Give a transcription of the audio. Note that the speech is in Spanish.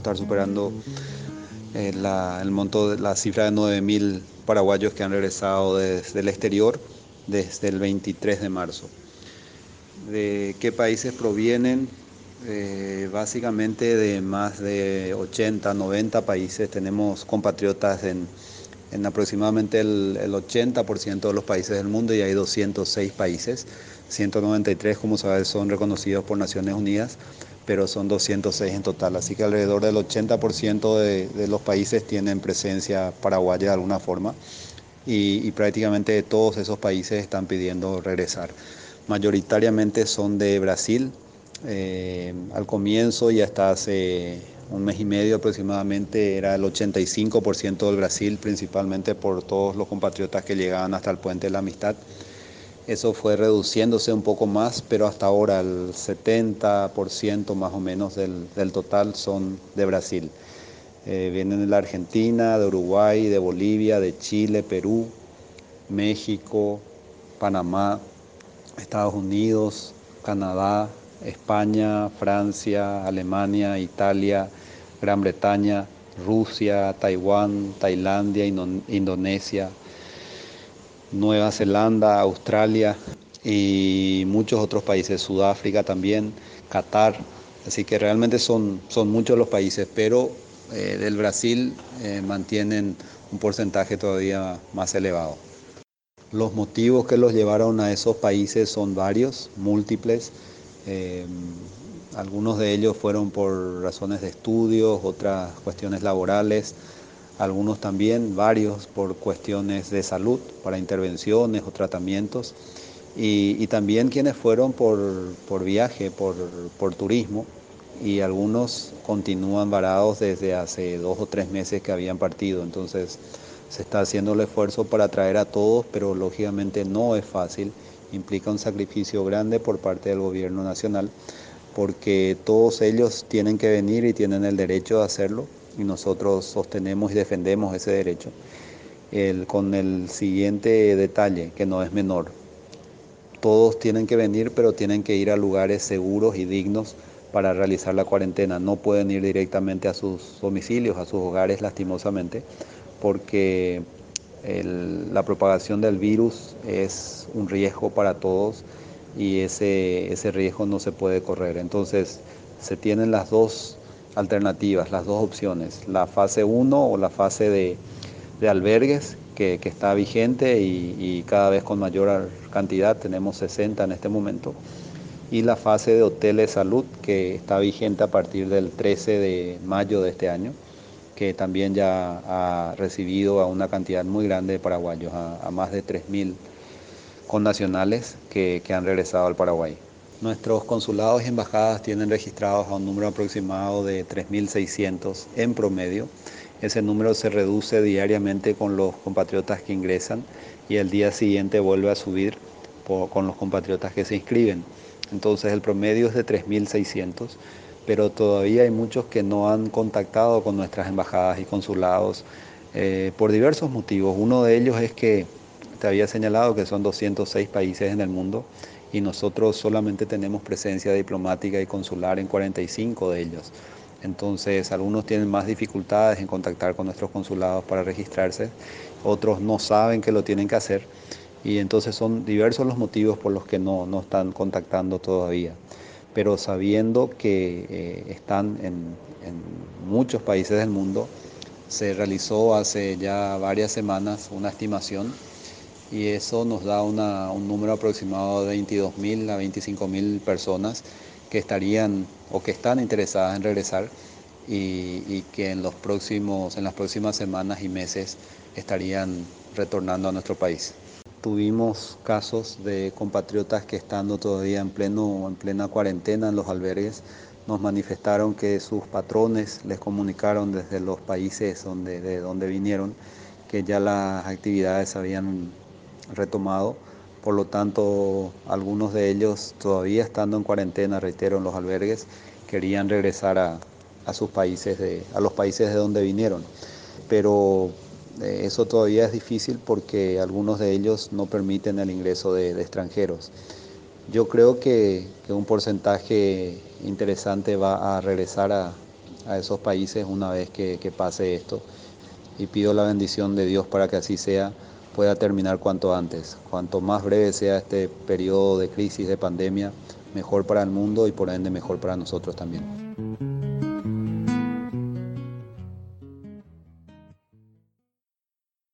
estar superando eh, la, el monto, la cifra de 9.000 paraguayos que han regresado desde el exterior desde el 23 de marzo. ¿De qué países provienen? Eh, básicamente de más de 80, 90 países. Tenemos compatriotas en, aproximadamente el, el 80% de los países del mundo y hay 206 países. 193, como sabes, son reconocidos por Naciones Unidas, pero son 206 en total. Así que alrededor del 80% de, de, los países tienen presencia paraguaya de alguna forma y, y prácticamente todos esos países están pidiendo regresar. Mayoritariamente son de Brasil, eh, al comienzo y hasta hace un mes y medio aproximadamente era el 85% del Brasil, principalmente por todos los compatriotas que llegaban hasta el puente de la amistad. Eso fue reduciéndose un poco más, pero hasta ahora el 70% más o menos del, del, total son de Brasil. Eh, vienen de la Argentina, de Uruguay, de Bolivia, de Chile, Perú, México, Panamá, Estados Unidos, Canadá, España, Francia, Alemania, Italia, Gran Bretaña, Rusia, Taiwán, Tailandia, Indonesia, Nueva Zelanda, Australia y muchos otros países, Sudáfrica también, Qatar. Así que realmente son, son muchos los países, pero eh, del Brasil eh, mantienen un porcentaje todavía más elevado. Los motivos que los llevaron a esos países son varios, múltiples. Eh, algunos de ellos fueron por razones de estudios, otras cuestiones laborales, algunos también, varios por cuestiones de salud, para intervenciones o tratamientos, y, también quienes fueron por, por viaje, por, por, turismo, y algunos continúan varados desde hace dos o tres meses que habían partido. Entonces se está haciendo el esfuerzo para traer a todos, pero lógicamente no es fácil. Implica un sacrificio grande por parte del gobierno nacional, porque todos ellos tienen que venir y tienen el derecho de hacerlo, y nosotros sostenemos y defendemos ese derecho. El, con el siguiente detalle, que no es menor. Todos tienen que venir, pero tienen que ir a lugares seguros y dignos para realizar la cuarentena. No pueden ir directamente a sus domicilios, a sus hogares, lastimosamente, porque la propagación del virus es un riesgo para todos y ese, ese riesgo no se puede correr. Entonces se tienen las dos alternativas, las dos opciones, la fase 1 o la fase de, de albergues que, que, está vigente y, y, cada vez con mayor cantidad, tenemos 60 en este momento, y la fase de hoteles salud que está vigente a partir del 13 de mayo de este año que también ya ha recibido a una cantidad muy grande de paraguayos, a, a más de 3.000 connacionales que, que han regresado al Paraguay. Nuestros consulados y embajadas tienen registrados a un número aproximado de 3.600 en promedio. Ese número se reduce diariamente con los compatriotas que ingresan y el día siguiente vuelve a subir con los compatriotas que se inscriben. Entonces el promedio es de 3.600 pero todavía hay muchos que no han contactado con nuestras embajadas y consulados eh, por diversos motivos. Uno de ellos es que te había señalado que son 206 países en el mundo y nosotros solamente tenemos presencia diplomática y consular en 45 de ellos. Entonces algunos tienen más dificultades en contactar con nuestros consulados para registrarse, otros no saben que lo tienen que hacer y entonces son diversos los motivos por los que no, no están contactando todavía pero sabiendo que eh, están en, en, muchos países del mundo, se realizó hace ya varias semanas una estimación y eso nos da una, un número aproximado de 22.000 a 25.000 personas que estarían o que están interesadas en regresar y, y, que en, los próximos, en las próximas semanas y meses estarían retornando a nuestro país. Tuvimos casos de compatriotas que estando todavía en, pleno, en plena cuarentena en los albergues, nos manifestaron que sus patrones les comunicaron desde los países donde, de donde vinieron que ya las actividades habían retomado. Por lo tanto, algunos de ellos todavía estando en cuarentena, reitero, en los albergues, querían regresar a, a sus países, de, a los países de donde vinieron. Pero eh, eso todavía es difícil porque algunos de ellos no permiten el ingreso de, extranjeros. Yo creo que, un porcentaje interesante va a regresar a, a esos países una vez que pase esto. Y pido la bendición de Dios para que así sea, pueda terminar cuanto antes. Cuanto más breve sea este periodo de crisis, de pandemia, mejor para el mundo y por ende mejor para nosotros también.